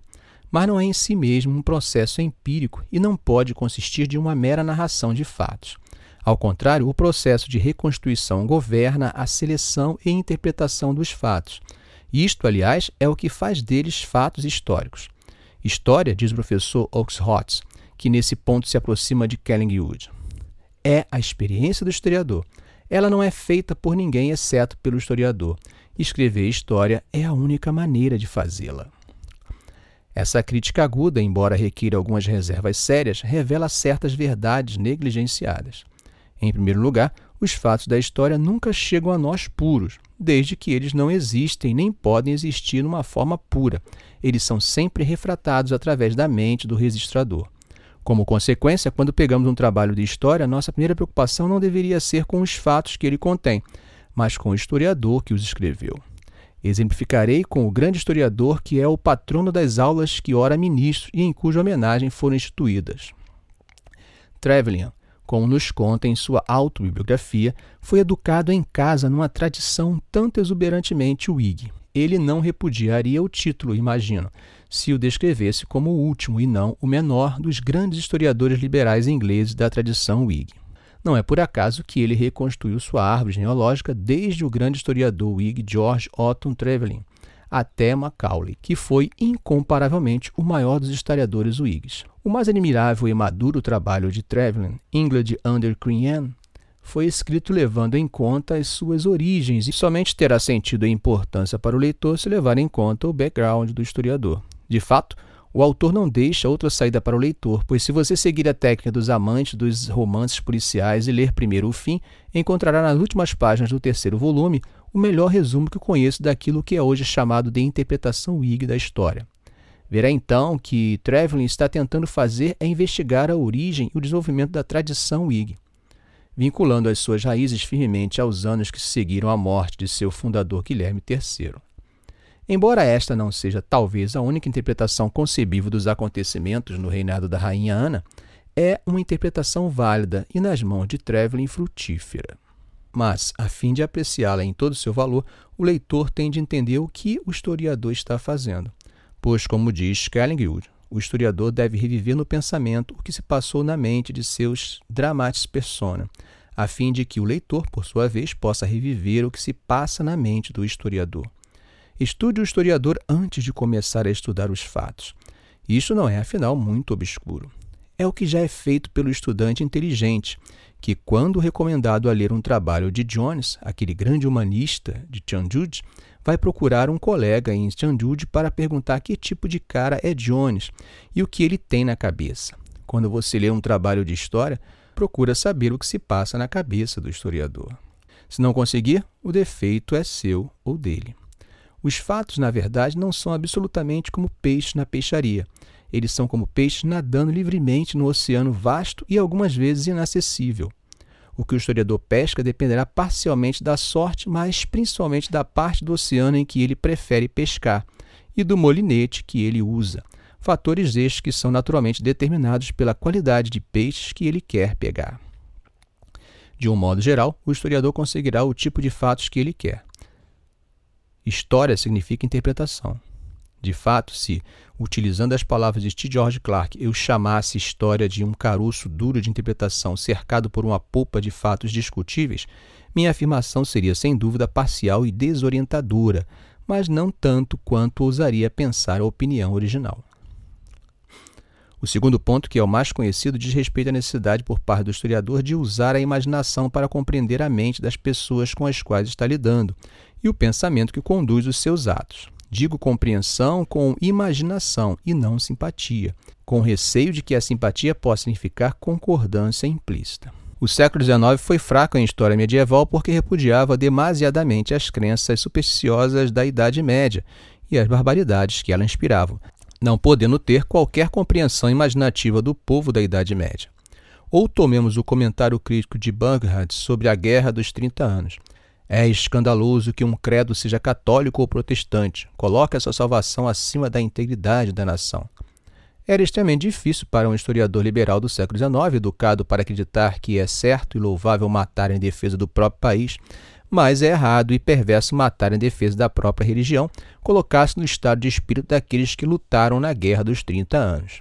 [SPEAKER 2] Mas não é em si mesmo um processo empírico e não pode consistir de uma mera narração de fatos. Ao contrário, o processo de reconstituição governa a seleção e interpretação dos fatos. Isto, aliás, é o que faz deles fatos históricos. História, diz o professor Oxhotz, que nesse ponto se aproxima de Kellingwood, é a experiência do historiador ela não é feita por ninguém exceto pelo historiador. Escrever história é a única maneira de fazê-la. Essa crítica aguda, embora requira algumas reservas sérias, revela certas verdades negligenciadas. Em primeiro lugar, os fatos da história nunca chegam a nós puros, desde que eles não existem nem podem existir numa forma pura. Eles são sempre refratados através da mente do registrador. Como consequência, quando pegamos um trabalho de história, nossa primeira preocupação não deveria ser com os fatos que ele contém, mas com o historiador que os escreveu. Exemplificarei com o grande historiador que é o patrono das aulas que ora ministro e em cuja homenagem foram instituídas. Trevelyan, como nos conta em sua autobiografia, foi educado em casa numa tradição tanto exuberantemente Whig. Ele não repudiaria o título, imagino, se o descrevesse como o último e não o menor dos grandes historiadores liberais ingleses da tradição Whig. Não é por acaso que ele reconstruiu sua árvore genealógica desde o grande historiador Whig George Otton Trevelyan até Macaulay, que foi incomparavelmente o maior dos historiadores Whigs. O mais admirável e maduro trabalho de Trevelyan, England under Queen Anne, foi escrito levando em conta as suas origens e somente terá sentido e importância para o leitor se levar em conta o background do historiador. De fato, o autor não deixa outra saída para o leitor, pois se você seguir a técnica dos amantes dos romances policiais e ler primeiro o fim, encontrará nas últimas páginas do terceiro volume o melhor resumo que conheço daquilo que é hoje chamado de interpretação Whig da história. Verá então que Trevelyan está tentando fazer é investigar a origem e o desenvolvimento da tradição Whig, vinculando as suas raízes firmemente aos anos que seguiram a morte de seu fundador Guilherme III. Embora esta não seja talvez a única interpretação concebível dos acontecimentos no reinado da rainha Ana, é uma interpretação válida e nas mãos de Trevelyan frutífera. Mas, a fim de apreciá-la em todo o seu valor, o leitor tem de entender o que o historiador está fazendo. Pois, como diz Kellingwood, o historiador deve reviver no pensamento o que se passou na mente de seus dramatis persona, a fim de que o leitor, por sua vez, possa reviver o que se passa na mente do historiador. Estude o historiador antes de começar a estudar os fatos. Isso não é, afinal, muito obscuro. É o que já é feito pelo estudante inteligente, que, quando recomendado a ler um trabalho de Jones, aquele grande humanista de Chanjude, vai procurar um colega em Chanjude para perguntar que tipo de cara é Jones e o que ele tem na cabeça. Quando você lê um trabalho de história, procura saber o que se passa na cabeça do historiador. Se não conseguir, o defeito é seu ou dele. Os fatos, na verdade, não são absolutamente como peixes na peixaria. Eles são como peixes nadando livremente no oceano vasto e algumas vezes inacessível. O que o historiador pesca dependerá parcialmente da sorte, mas principalmente da parte do oceano em que ele prefere pescar e do molinete que ele usa. Fatores estes que são naturalmente determinados pela qualidade de peixes que ele quer pegar. De um modo geral, o historiador conseguirá o tipo de fatos que ele quer. História significa interpretação. De fato, se, utilizando as palavras de T. George Clark, eu chamasse história de um caroço duro de interpretação cercado por uma polpa de fatos discutíveis, minha afirmação seria sem dúvida parcial e desorientadora, mas não tanto quanto ousaria pensar a opinião original. O segundo ponto, que é o mais conhecido, diz respeito à necessidade por parte do historiador de usar a imaginação para compreender a mente das pessoas com as quais está lidando e o pensamento que conduz os seus atos. Digo compreensão com imaginação e não simpatia, com receio de que a simpatia possa significar concordância implícita. O século XIX foi fraco em história medieval porque repudiava demasiadamente as crenças supersticiosas da Idade Média e as barbaridades que ela inspiravam, não podendo ter qualquer compreensão imaginativa do povo da Idade Média. Ou tomemos o comentário crítico de Burghardt sobre a Guerra dos Trinta Anos. É escandaloso que um credo seja católico ou protestante, coloque a sua salvação acima da integridade da nação. Era extremamente difícil para um historiador liberal do século XIX, educado para acreditar que é certo e louvável matar em defesa do próprio país, mas é errado e perverso matar em defesa da própria religião, colocar-se no estado de espírito daqueles que lutaram na Guerra dos 30 anos.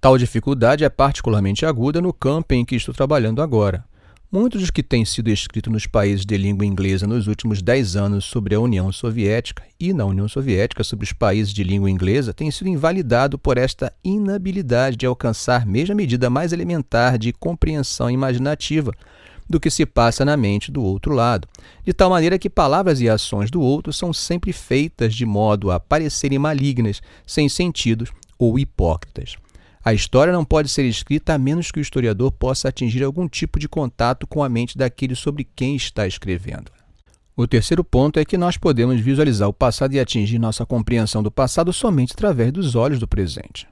[SPEAKER 2] Tal dificuldade é particularmente aguda no campo em que estou trabalhando agora. Muitos dos que têm sido escritos nos países de língua inglesa nos últimos dez anos sobre a União Soviética e na União Soviética sobre os países de língua inglesa têm sido invalidados por esta inabilidade de alcançar mesmo a medida mais elementar de compreensão imaginativa do que se passa na mente do outro lado, de tal maneira que palavras e ações do outro são sempre feitas de modo a parecerem malignas, sem sentidos ou hipócritas. A história não pode ser escrita a menos que o historiador possa atingir algum tipo de contato com a mente daquele sobre quem está escrevendo. O terceiro ponto é que nós podemos visualizar o passado e atingir nossa compreensão do passado somente através dos olhos do presente.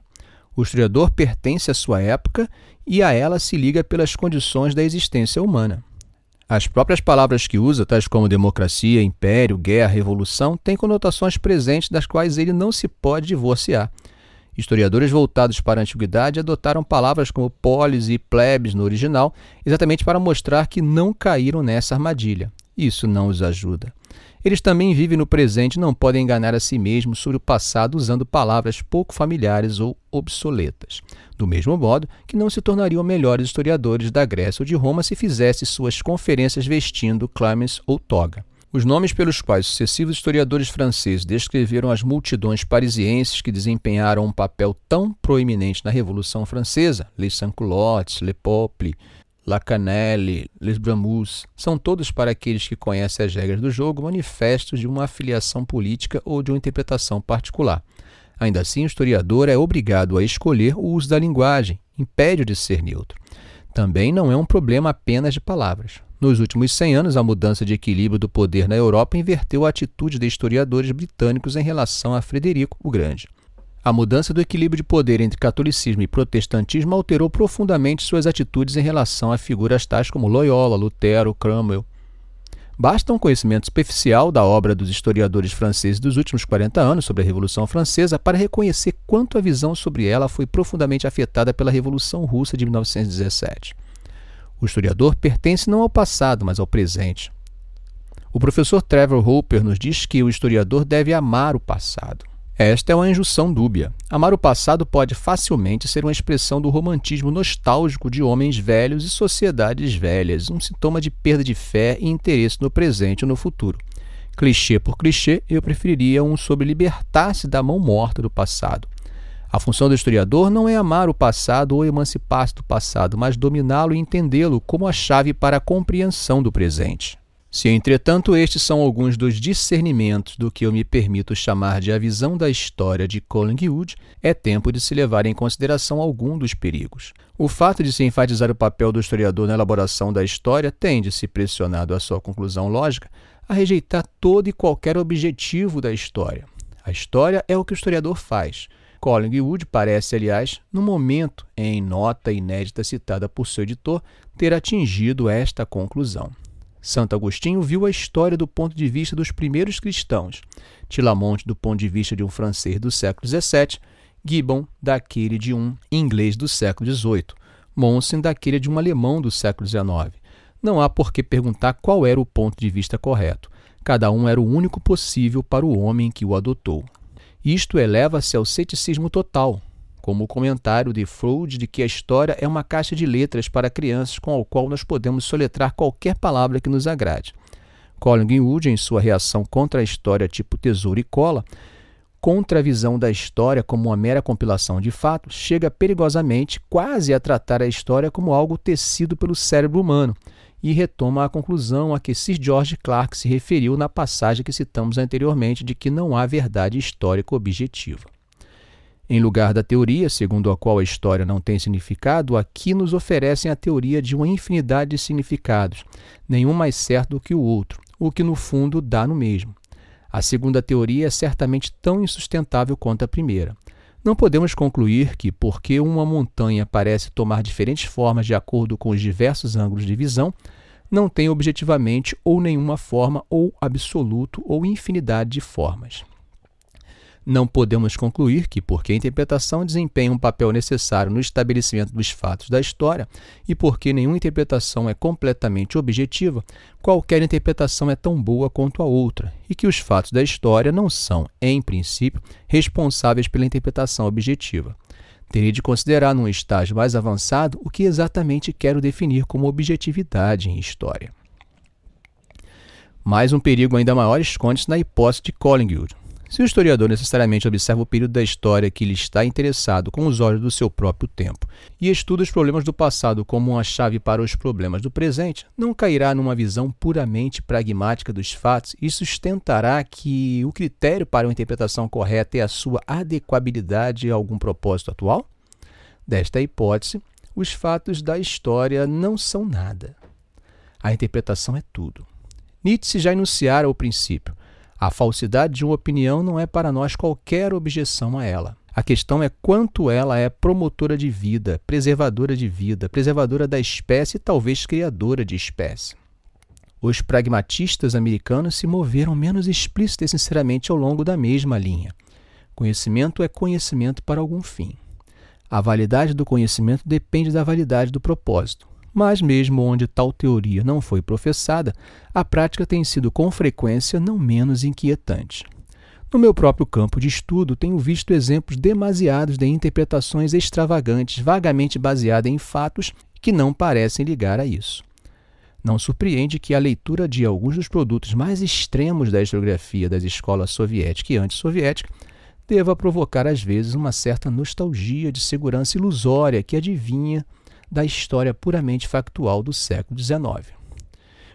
[SPEAKER 2] O historiador pertence à sua época e a ela se liga pelas condições da existência humana. As próprias palavras que usa, tais como democracia, império, guerra, revolução, têm conotações presentes das quais ele não se pode divorciar. Historiadores voltados para a antiguidade adotaram palavras como polis e plebes no original, exatamente para mostrar que não caíram nessa armadilha. Isso não os ajuda. Eles também vivem no presente e não podem enganar a si mesmos sobre o passado usando palavras pouco familiares ou obsoletas. Do mesmo modo que não se tornariam melhores historiadores da Grécia ou de Roma se fizesse suas conferências vestindo clamens ou toga. Os nomes pelos quais sucessivos historiadores franceses descreveram as multidões parisienses que desempenharam um papel tão proeminente na Revolução Francesa, les Sansculottes, Le Peuple, Lacanelle, Les Bramus, são todos para aqueles que conhecem as regras do jogo manifestos de uma afiliação política ou de uma interpretação particular. Ainda assim, o historiador é obrigado a escolher o uso da linguagem, impede-o de ser neutro. Também não é um problema apenas de palavras. Nos últimos 100 anos, a mudança de equilíbrio do poder na Europa inverteu a atitude de historiadores britânicos em relação a Frederico o Grande. A mudança do equilíbrio de poder entre catolicismo e protestantismo alterou profundamente suas atitudes em relação a figuras tais como Loyola, Lutero, Cromwell. Basta um conhecimento superficial da obra dos historiadores franceses dos últimos 40 anos sobre a Revolução Francesa para reconhecer quanto a visão sobre ela foi profundamente afetada pela Revolução Russa de 1917. O historiador pertence não ao passado, mas ao presente. O professor Trevor Hooper nos diz que o historiador deve amar o passado. Esta é uma injunção dúbia. Amar o passado pode facilmente ser uma expressão do romantismo nostálgico de homens velhos e sociedades velhas, um sintoma de perda de fé e interesse no presente ou no futuro. Clichê por clichê, eu preferiria um sobre libertar-se da mão morta do passado. A função do historiador não é amar o passado ou emancipar-se do passado, mas dominá-lo e entendê-lo como a chave para a compreensão do presente. Se, entretanto, estes são alguns dos discernimentos do que eu me permito chamar de a visão da história de Collingwood, é tempo de se levar em consideração algum dos perigos. O fato de se enfatizar o papel do historiador na elaboração da história tende, se pressionado à sua conclusão lógica, a rejeitar todo e qualquer objetivo da história. A história é o que o historiador faz. Collingwood parece, aliás, no momento, em nota inédita citada por seu editor, ter atingido esta conclusão. Santo Agostinho viu a história do ponto de vista dos primeiros cristãos, Tilamonte do ponto de vista de um francês do século XVII, Gibbon daquele de um inglês do século XVIII, Monsen daquele de um alemão do século XIX. Não há por que perguntar qual era o ponto de vista correto. Cada um era o único possível para o homem que o adotou. Isto eleva-se ao ceticismo total, como o comentário de Freud de que a história é uma caixa de letras para crianças com a qual nós podemos soletrar qualquer palavra que nos agrade. Collingwood, em sua reação contra a história tipo tesouro e cola, contra a visão da história como uma mera compilação de fatos, chega perigosamente quase a tratar a história como algo tecido pelo cérebro humano e retoma a conclusão a que Sir George Clark se referiu na passagem que citamos anteriormente de que não há verdade histórica objetiva. Em lugar da teoria, segundo a qual a história não tem significado, aqui nos oferecem a teoria de uma infinidade de significados, nenhum mais certo do que o outro, o que no fundo dá no mesmo. A segunda teoria é certamente tão insustentável quanto a primeira. Não podemos concluir que, porque uma montanha parece tomar diferentes formas de acordo com os diversos ângulos de visão, não tem objetivamente ou nenhuma forma ou absoluto ou infinidade de formas. Não podemos concluir que, porque a interpretação desempenha um papel necessário no estabelecimento dos fatos da história e porque nenhuma interpretação é completamente objetiva, qualquer interpretação é tão boa quanto a outra, e que os fatos da história não são, em princípio, responsáveis pela interpretação objetiva. Terei de considerar, num estágio mais avançado, o que exatamente quero definir como objetividade em história. Mais um perigo ainda maior esconde-se na hipótese de Collingwood, se o historiador necessariamente observa o período da história que lhe está interessado com os olhos do seu próprio tempo e estuda os problemas do passado como uma chave para os problemas do presente, não cairá numa visão puramente pragmática dos fatos e sustentará que o critério para uma interpretação correta é a sua adequabilidade a algum propósito atual? Desta hipótese, os fatos da história não são nada. A interpretação é tudo. Nietzsche já enunciara o princípio. A falsidade de uma opinião não é para nós qualquer objeção a ela. A questão é quanto ela é promotora de vida, preservadora de vida, preservadora da espécie e talvez criadora de espécie. Os pragmatistas americanos se moveram menos explícita e sinceramente ao longo da mesma linha. Conhecimento é conhecimento para algum fim. A validade do conhecimento depende da validade do propósito. Mas, mesmo onde tal teoria não foi professada, a prática tem sido com frequência não menos inquietante. No meu próprio campo de estudo, tenho visto exemplos demasiados de interpretações extravagantes, vagamente baseadas em fatos que não parecem ligar a isso. Não surpreende que a leitura de alguns dos produtos mais extremos da historiografia das escolas soviética e antissoviética deva provocar às vezes uma certa nostalgia de segurança ilusória que adivinha da história puramente factual do século XIX.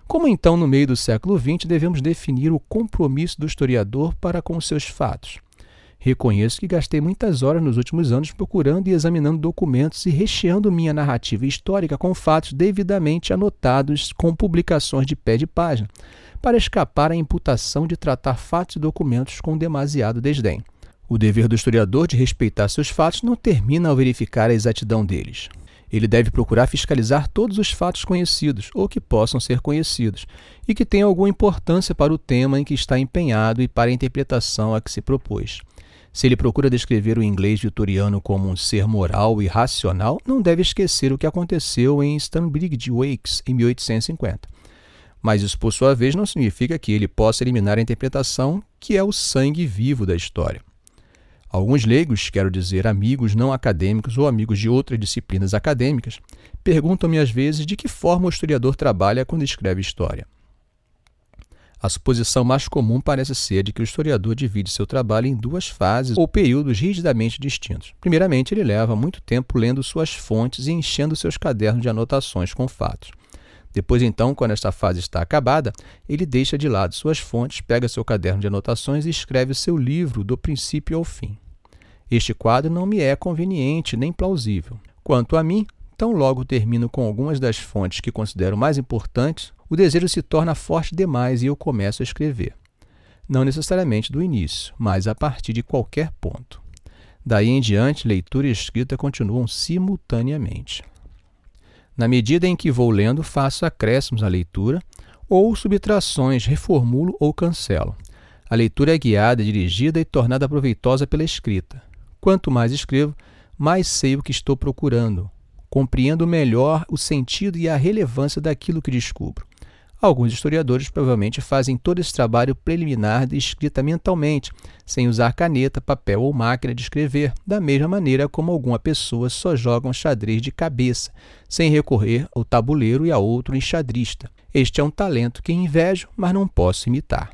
[SPEAKER 2] Como então, no meio do século XX, devemos definir o compromisso do historiador para com seus fatos? Reconheço que gastei muitas horas nos últimos anos procurando e examinando documentos e recheando minha narrativa histórica com fatos devidamente anotados com publicações de pé de página, para escapar à imputação de tratar fatos e documentos com demasiado desdém. O dever do historiador de respeitar seus fatos não termina ao verificar a exatidão deles. Ele deve procurar fiscalizar todos os fatos conhecidos ou que possam ser conhecidos e que tenham alguma importância para o tema em que está empenhado e para a interpretação a que se propôs. Se ele procura descrever o inglês vitoriano como um ser moral e racional, não deve esquecer o que aconteceu em Stanbridge Wakes em 1850. Mas isso, por sua vez, não significa que ele possa eliminar a interpretação que é o sangue vivo da história. Alguns leigos, quero dizer amigos não acadêmicos ou amigos de outras disciplinas acadêmicas, perguntam-me às vezes de que forma o historiador trabalha quando escreve história. A suposição mais comum parece ser de que o historiador divide seu trabalho em duas fases ou períodos rigidamente distintos. Primeiramente, ele leva muito tempo lendo suas fontes e enchendo seus cadernos de anotações com fatos. Depois, então, quando esta fase está acabada, ele deixa de lado suas fontes, pega seu caderno de anotações e escreve seu livro do princípio ao fim. Este quadro não me é conveniente nem plausível. Quanto a mim, tão logo termino com algumas das fontes que considero mais importantes, o desejo se torna forte demais e eu começo a escrever. Não necessariamente do início, mas a partir de qualquer ponto. Daí em diante, leitura e escrita continuam simultaneamente. Na medida em que vou lendo, faço acréscimos à leitura ou subtrações, reformulo ou cancelo. A leitura é guiada, dirigida e tornada proveitosa pela escrita. Quanto mais escrevo, mais sei o que estou procurando, compreendo melhor o sentido e a relevância daquilo que descubro. Alguns historiadores provavelmente fazem todo esse trabalho preliminar de escrita mentalmente, sem usar caneta, papel ou máquina de escrever, da mesma maneira como alguma pessoa só joga um xadrez de cabeça, sem recorrer ao tabuleiro e a outro enxadrista. Este é um talento que invejo, mas não posso imitar.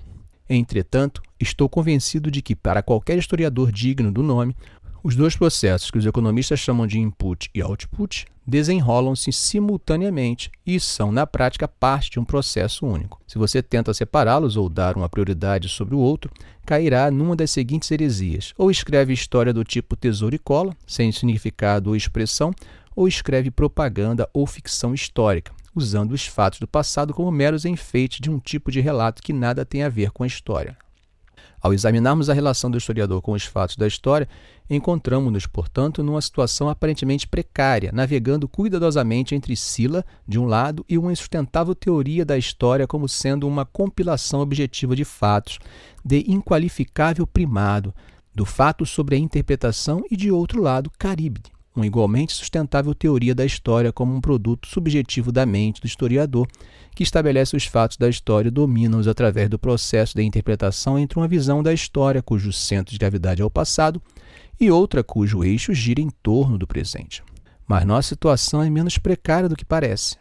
[SPEAKER 2] Entretanto, estou convencido de que, para qualquer historiador digno do nome, os dois processos que os economistas chamam de input e output desenrolam-se simultaneamente e são, na prática, parte de um processo único. Se você tenta separá-los ou dar uma prioridade sobre o outro, cairá numa das seguintes heresias: ou escreve história do tipo tesouro e cola, sem significado ou expressão, ou escreve propaganda ou ficção histórica, usando os fatos do passado como meros enfeites de um tipo de relato que nada tem a ver com a história. Ao examinarmos a relação do historiador com os fatos da história, encontramos-nos, portanto, numa situação aparentemente precária, navegando cuidadosamente entre Sila, de um lado, e uma insustentável teoria da história como sendo uma compilação objetiva de fatos, de inqualificável primado, do fato sobre a interpretação, e, de outro lado, Caríbide, uma igualmente sustentável teoria da história como um produto subjetivo da mente do historiador, que estabelece os fatos da história e domina-os através do processo de interpretação entre uma visão da história cujo centro de gravidade é o passado e outra cujo eixo gira em torno do presente. Mas nossa situação é menos precária do que parece.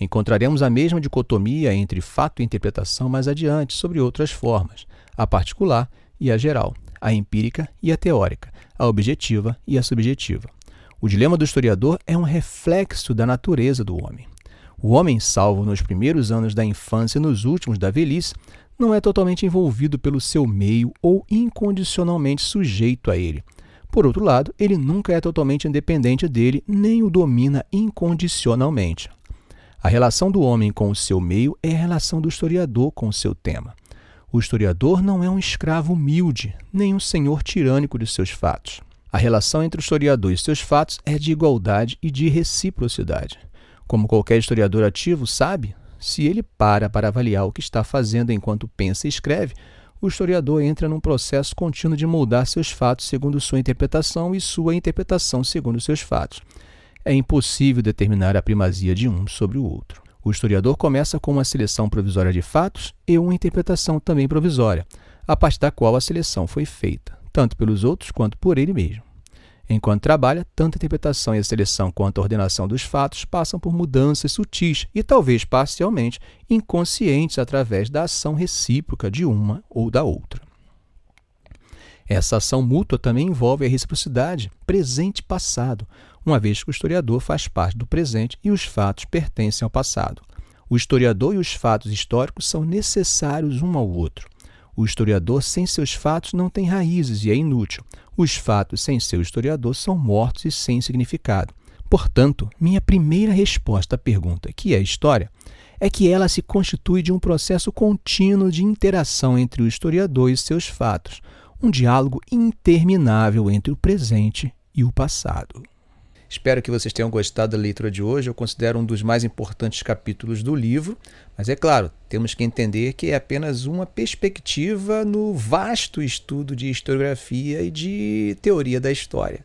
[SPEAKER 2] Encontraremos a mesma dicotomia entre fato e interpretação mais adiante, sobre outras formas, a particular e a geral, a empírica e a teórica, a objetiva e a subjetiva. O dilema do historiador é um reflexo da natureza do homem. O homem, salvo nos primeiros anos da infância e nos últimos da velhice, não é totalmente envolvido pelo seu meio ou incondicionalmente sujeito a ele. Por outro lado, ele nunca é totalmente independente dele, nem o domina incondicionalmente. A relação do homem com o seu meio é a relação do historiador com o seu tema. O historiador não é um escravo humilde, nem um senhor tirânico de seus fatos. A relação entre o historiador e seus fatos é de igualdade e de reciprocidade. Como qualquer historiador ativo sabe, se ele para para avaliar o que está fazendo enquanto pensa e escreve, o historiador entra num processo contínuo de moldar seus fatos segundo sua interpretação e sua interpretação segundo seus fatos. É impossível determinar a primazia de um sobre o outro. O historiador começa com uma seleção provisória de fatos e uma interpretação também provisória, a partir da qual a seleção foi feita, tanto pelos outros quanto por ele mesmo. Enquanto trabalha, tanto a interpretação e a seleção quanto a ordenação dos fatos passam por mudanças sutis e talvez parcialmente inconscientes através da ação recíproca de uma ou da outra. Essa ação mútua também envolve a reciprocidade presente passado, uma vez que o historiador faz parte do presente e os fatos pertencem ao passado. O historiador e os fatos históricos são necessários um ao outro. O historiador sem seus fatos não tem raízes e é inútil. Os fatos sem seu historiador são mortos e sem significado. Portanto, minha primeira resposta à pergunta, que é história, é que ela se constitui de um processo contínuo de interação entre o historiador e seus fatos, um diálogo interminável entre o presente e o passado.
[SPEAKER 1] Espero que vocês tenham gostado da leitura de hoje. Eu considero um dos mais importantes capítulos do livro, mas é claro, temos que entender que é apenas uma perspectiva no vasto estudo de historiografia e de teoria da história.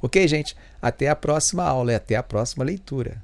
[SPEAKER 1] Ok, gente? Até a próxima aula e até a próxima leitura.